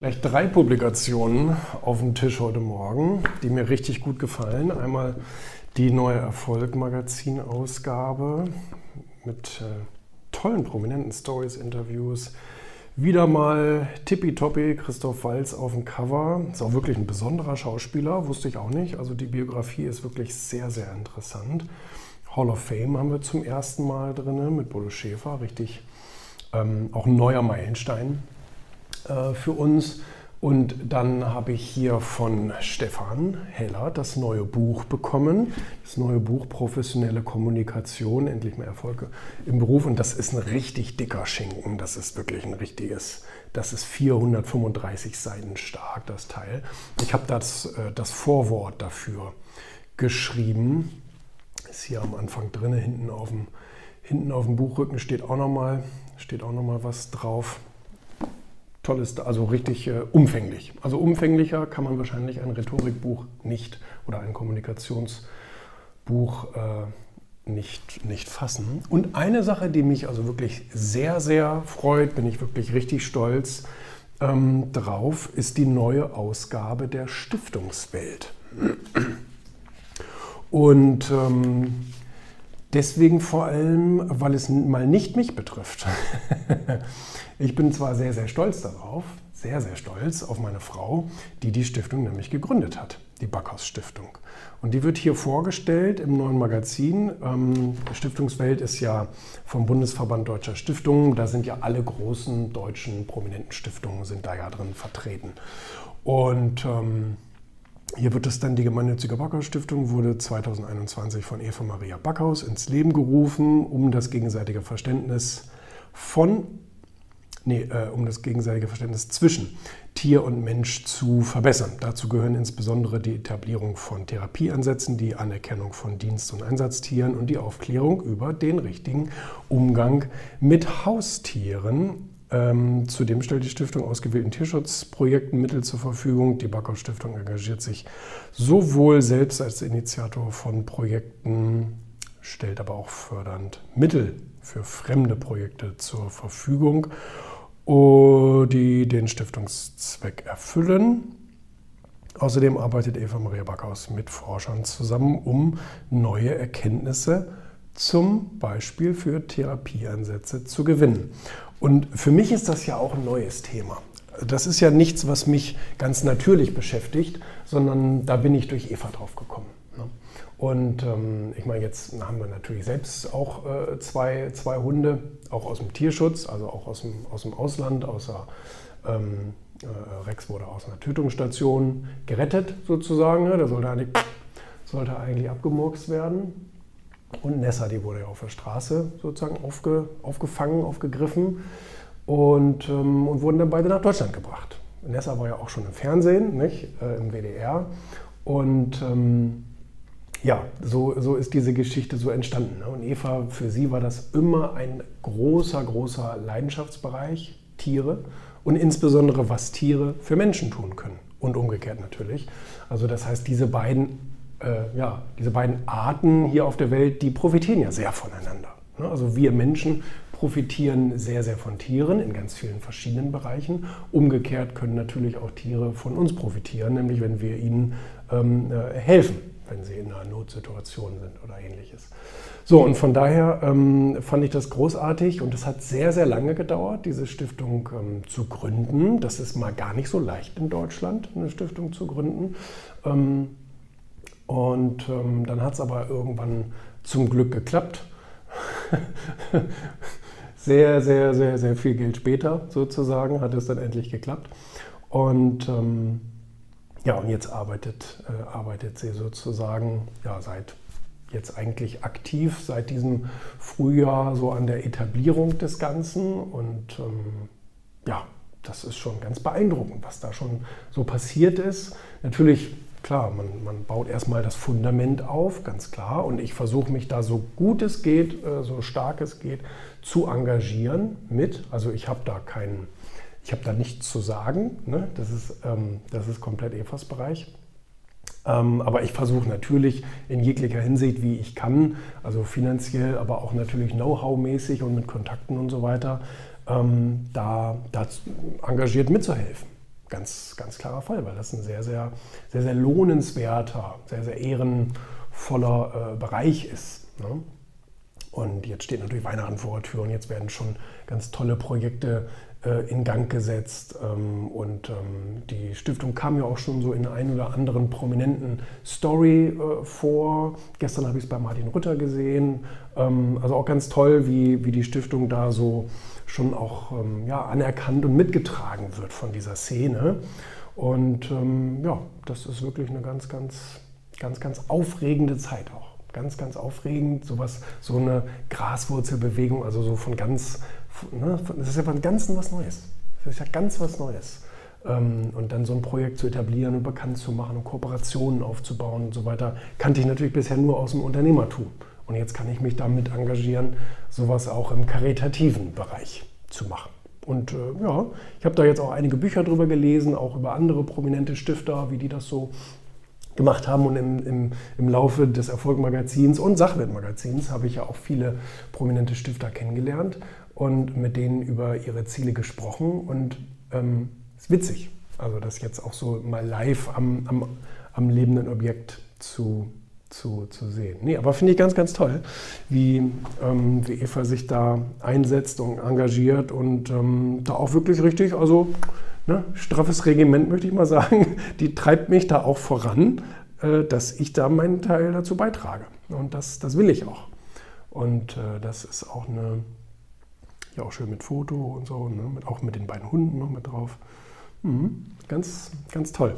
Gleich drei Publikationen auf dem Tisch heute Morgen, die mir richtig gut gefallen. Einmal die neue Erfolg-Magazin-Ausgabe mit äh, tollen prominenten Stories, Interviews. Wieder mal tippitoppi Christoph Walz auf dem Cover. Ist auch wirklich ein besonderer Schauspieler, wusste ich auch nicht. Also die Biografie ist wirklich sehr, sehr interessant. Hall of Fame haben wir zum ersten Mal drin mit Bodo Schäfer. Richtig ähm, auch ein neuer Meilenstein äh, für uns. Und dann habe ich hier von Stefan Heller das neue Buch bekommen. Das neue Buch Professionelle Kommunikation, endlich mehr Erfolge im Beruf. Und das ist ein richtig dicker Schinken. Das ist wirklich ein richtiges, das ist 435 Seiten stark, das Teil. Ich habe das, äh, das Vorwort dafür geschrieben. Ist hier am Anfang drin, hinten auf dem, hinten auf dem Buchrücken steht auch nochmal noch was drauf tolles, also richtig äh, umfänglich. Also umfänglicher kann man wahrscheinlich ein Rhetorikbuch nicht oder ein Kommunikationsbuch äh, nicht, nicht fassen. Und eine Sache, die mich also wirklich sehr, sehr freut, bin ich wirklich richtig stolz ähm, drauf, ist die neue Ausgabe der Stiftungswelt. Und ähm, deswegen vor allem, weil es mal nicht mich betrifft. Ich bin zwar sehr, sehr stolz darauf, sehr, sehr stolz auf meine Frau, die die Stiftung nämlich gegründet hat, die Backhaus Stiftung. Und die wird hier vorgestellt im neuen Magazin. Ähm, Stiftungswelt ist ja vom Bundesverband Deutscher Stiftungen. Da sind ja alle großen deutschen prominenten Stiftungen sind da ja drin vertreten. Und ähm, hier wird es dann die gemeinnützige Backhaus Stiftung, wurde 2021 von Eva Maria Backhaus ins Leben gerufen, um das gegenseitige Verständnis von nee, äh, um das gegenseitige Verständnis zwischen Tier und Mensch zu verbessern. Dazu gehören insbesondere die Etablierung von Therapieansätzen, die Anerkennung von Dienst- und Einsatztieren und die Aufklärung über den richtigen Umgang mit Haustieren. Ähm, zudem stellt die Stiftung ausgewählten Tierschutzprojekten Mittel zur Verfügung. Die Backhaus Stiftung engagiert sich sowohl selbst als Initiator von Projekten, stellt aber auch fördernd Mittel für fremde Projekte zur Verfügung die den Stiftungszweck erfüllen. Außerdem arbeitet Eva Maria Backhaus mit Forschern zusammen, um neue Erkenntnisse zum Beispiel für Therapieansätze zu gewinnen. Und für mich ist das ja auch ein neues Thema. Das ist ja nichts, was mich ganz natürlich beschäftigt, sondern da bin ich durch Eva drauf gekommen. Und ähm, ich meine, jetzt haben wir natürlich selbst auch äh, zwei, zwei Hunde, auch aus dem Tierschutz, also auch aus dem, aus dem Ausland, außer ähm, äh, Rex wurde aus einer Tötungsstation gerettet sozusagen. Ne? Der sollte eigentlich, sollte eigentlich abgemurkst werden. Und Nessa, die wurde ja auf der Straße sozusagen aufge, aufgefangen, aufgegriffen und, ähm, und wurden dann beide nach Deutschland gebracht. Nessa war ja auch schon im Fernsehen, nicht? Äh, im WDR. Und ähm, ja, so, so ist diese Geschichte so entstanden. Ne? Und Eva, für sie war das immer ein großer, großer Leidenschaftsbereich, Tiere und insbesondere, was Tiere für Menschen tun können. Und umgekehrt natürlich. Also das heißt, diese beiden, äh, ja, diese beiden Arten hier auf der Welt, die profitieren ja sehr voneinander. Ne? Also wir Menschen profitieren sehr, sehr von Tieren in ganz vielen verschiedenen Bereichen. Umgekehrt können natürlich auch Tiere von uns profitieren, nämlich wenn wir ihnen ähm, äh, helfen wenn sie in einer Notsituation sind oder ähnliches. So, und von daher ähm, fand ich das großartig und es hat sehr, sehr lange gedauert, diese Stiftung ähm, zu gründen. Das ist mal gar nicht so leicht in Deutschland, eine Stiftung zu gründen. Und ähm, dann hat es aber irgendwann zum Glück geklappt. sehr, sehr, sehr, sehr viel Geld später sozusagen hat es dann endlich geklappt. Und ähm, ja, und jetzt arbeitet, äh, arbeitet sie sozusagen ja, seit jetzt eigentlich aktiv, seit diesem Frühjahr so an der Etablierung des Ganzen. Und ähm, ja, das ist schon ganz beeindruckend, was da schon so passiert ist. Natürlich, klar, man, man baut erstmal das Fundament auf, ganz klar. Und ich versuche mich da so gut es geht, äh, so stark es geht, zu engagieren mit. Also ich habe da keinen ich habe da nichts zu sagen. Ne? Das, ist, ähm, das ist komplett Evas Bereich. Ähm, aber ich versuche natürlich in jeglicher Hinsicht, wie ich kann, also finanziell, aber auch natürlich Know-how-mäßig und mit Kontakten und so weiter, ähm, da, da engagiert mitzuhelfen. Ganz, ganz klarer Fall, weil das ein sehr, sehr, sehr, sehr lohnenswerter, sehr, sehr ehrenvoller äh, Bereich ist. Ne? Und jetzt steht natürlich Weihnachten vor der Tür und jetzt werden schon ganz tolle Projekte in Gang gesetzt. Ähm, und ähm, die Stiftung kam ja auch schon so in ein oder anderen prominenten Story äh, vor. Gestern habe ich es bei Martin Rütter gesehen. Ähm, also auch ganz toll, wie, wie die Stiftung da so schon auch ja, anerkannt und mitgetragen wird von dieser Szene. Und ja, das ist wirklich eine ganz, ganz, ganz, ganz aufregende Zeit auch ganz, ganz aufregend. Sowas, so eine Graswurzelbewegung, also so von ganz Ne? Das ist ja von Ganzen was Neues. Das ist ja ganz was Neues. Ähm, und dann so ein Projekt zu etablieren und bekannt zu machen und Kooperationen aufzubauen und so weiter, kannte ich natürlich bisher nur aus dem Unternehmertum. Und jetzt kann ich mich damit engagieren, sowas auch im karitativen Bereich zu machen. Und äh, ja, ich habe da jetzt auch einige Bücher drüber gelesen, auch über andere prominente Stifter, wie die das so gemacht haben. Und im, im, im Laufe des Erfolgmagazins und Sachwertmagazins habe ich ja auch viele prominente Stifter kennengelernt und mit denen über ihre Ziele gesprochen. Und ähm, ist witzig, also das jetzt auch so mal live am, am, am lebenden Objekt zu, zu, zu sehen. Nee, aber finde ich ganz, ganz toll, wie, ähm, wie Eva sich da einsetzt und engagiert und ähm, da auch wirklich richtig, also ne, straffes Regiment möchte ich mal sagen, die treibt mich da auch voran, äh, dass ich da meinen Teil dazu beitrage. Und das, das will ich auch. Und äh, das ist auch eine ja, auch schön mit Foto und so, ne? mit, auch mit den beiden Hunden noch mit drauf. Mhm. Ganz, ganz toll.